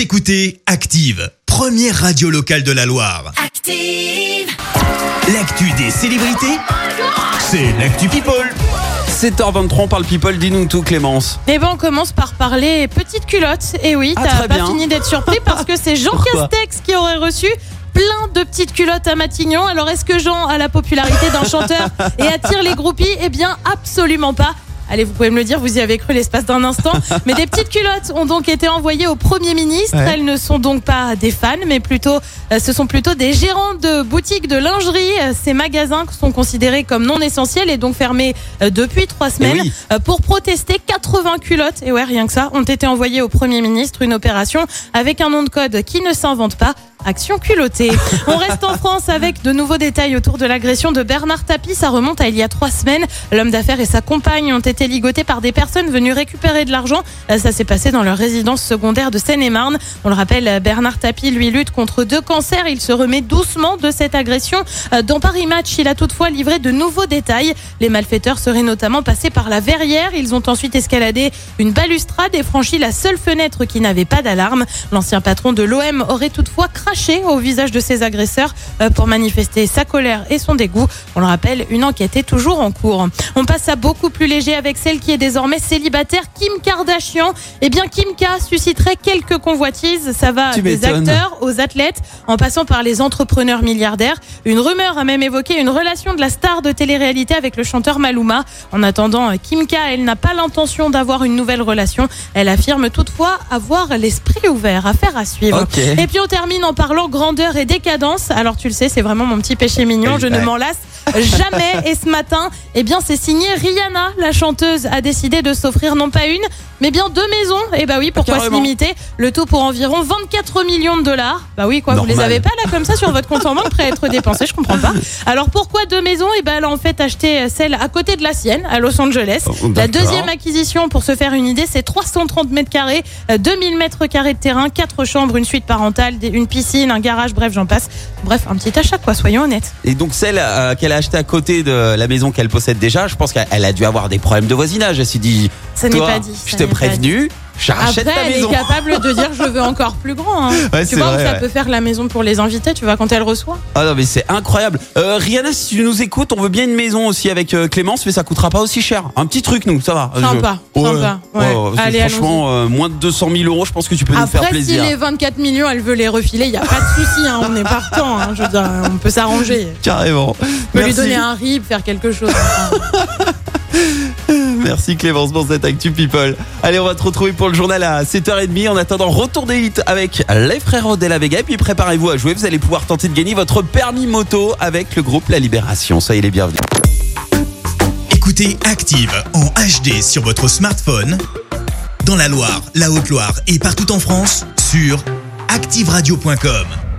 Vous écoutez Active, première radio locale de la Loire. Active. L'actu des célébrités, c'est l'actu People. 7h23, on parle people, dis-nous tout Clémence. Eh ben on commence par parler petite culotte. Et oui, Ah, t'as très pas bien. fini d'être surpris parce que c'est Jean Pourquoi Castex qui aurait reçu plein de petites culottes à Matignon. Alors est-ce que Jean a la popularité d'un chanteur et attire les groupies? Eh bien absolument pas. Allez, vous pouvez me le dire, vous y avez cru l'espace d'un instant. Mais des petites culottes ont donc été envoyées au Premier ministre. Ouais. Elles ne sont donc pas des fans, mais plutôt, euh, ce sont plutôt des gérants de boutiques de lingerie. Euh, Ces magasins sont considérés comme non essentiels et donc fermés euh, depuis trois semaines. oui. Euh, Pour protester, 80 culottes, et ouais, rien que ça, ont été envoyées au Premier ministre. Une opération avec un nom de code qui ne s'invente pas. Action culottée. On reste en France avec de nouveaux détails autour de l'agression de Bernard Tapie. Ça remonte à il y a trois semaines. L'homme d'affaires et sa compagne ont été ligotés par des personnes venues récupérer de l'argent. Ça s'est passé dans leur résidence secondaire de Seine-et-Marne. On le rappelle, Bernard Tapie, lui, lutte contre deux cancers. Il se remet doucement de cette agression. Euh, Dans Paris Match, il a toutefois livré de nouveaux détails. Les malfaiteurs seraient notamment passés par la verrière. Ils ont ensuite escaladé une balustrade et franchi la seule fenêtre qui n'avait pas d'alarme. L'ancien patron de l'OM aurait toutefois au visage de ses agresseurs euh, pour manifester sa colère et son dégoût. On le rappelle, une enquête est toujours en cours. On passe à beaucoup plus léger avec celle qui est désormais célibataire, Kim Kardashian. Eh bien, Kim K susciterait quelques convoitises. Ça va Tu des acteurs aux athlètes, en passant par les entrepreneurs milliardaires. Une rumeur a même évoqué une relation de la star de télé-réalité avec le chanteur Maluma. En attendant, Kim K, elle n'a pas l'intention d'avoir une nouvelle relation. Elle affirme toutefois avoir l'esprit ouvert. Affaire à suivre. Et puis on termine en parlant grandeur et décadence. Alors tu le sais, c'est vraiment mon petit péché mignon. Je ne m'en lasse jamais. Et ce matin, eh bien, c'est signé Rihanna. La chanteuse a décidé de s'offrir non pas une, mais bien deux maisons. Et bah oui, pourquoi se Carrément. limiter? Le tout pour environ 24 millions de dollars. Bah oui, quoi, vous les avez pas là comme ça sur votre compte en banque prêt à être dépensé, je comprends pas. Alors pourquoi deux maisons? Et ben elle a en fait acheté celle à côté de la sienne, à Los Angeles. Oh, La deuxième acquisition, pour se faire une idée, c'est 330 mètres carrés, euh, 2000 mètres carrés de terrain, quatre chambres, une suite parentale, une piscine, un garage, bref, j'en passe. Bref, un petit achat, quoi, soyons honnêtes. Et donc celle euh, qu'elle a achetée à côté de la maison qu'elle possède déjà, je pense qu'elle a dû avoir des problèmes de voisinage. Elle s'est dit, Ça toi, pas dit. je t'ai prévenu, Après, ta elle maison. est capable de dire je veux encore plus grand. hein. Ouais, tu vois, vrai, ça ouais. peut faire la maison pour les invités, tu vois, quand elle reçoit. Ah non mais c'est incroyable. Euh, Rihanna, si tu nous écoutes, on veut bien une maison aussi avec euh, Clémence, mais ça coûtera pas aussi cher. Un petit truc, nous, ça va. Sympa, Je- sympa, ouais. Allez, franchement, euh, moins de 200 000 euros, je pense que tu peux nous faire Après, si plaisir. les 24 millions, elle veut les refiler, il n'y a pas de souci, hein, on est partant. hein, je veux dire, on peut s'arranger. Carrément. On peut lui donner un rib, faire quelque chose. Merci Clémence pour cette Actu People. Allez, on va te retrouver pour le journal à 7h30. En attendant, retour des hits avec les frères de la Vega. Et puis préparez-vous à jouer. Vous allez pouvoir tenter de gagner votre permis moto avec le groupe La Libération. Soyez les bienvenus. Écoutez Active en HD sur votre smartphone, dans la Loire, la Haute-Loire et partout en France, sur activeradio.com.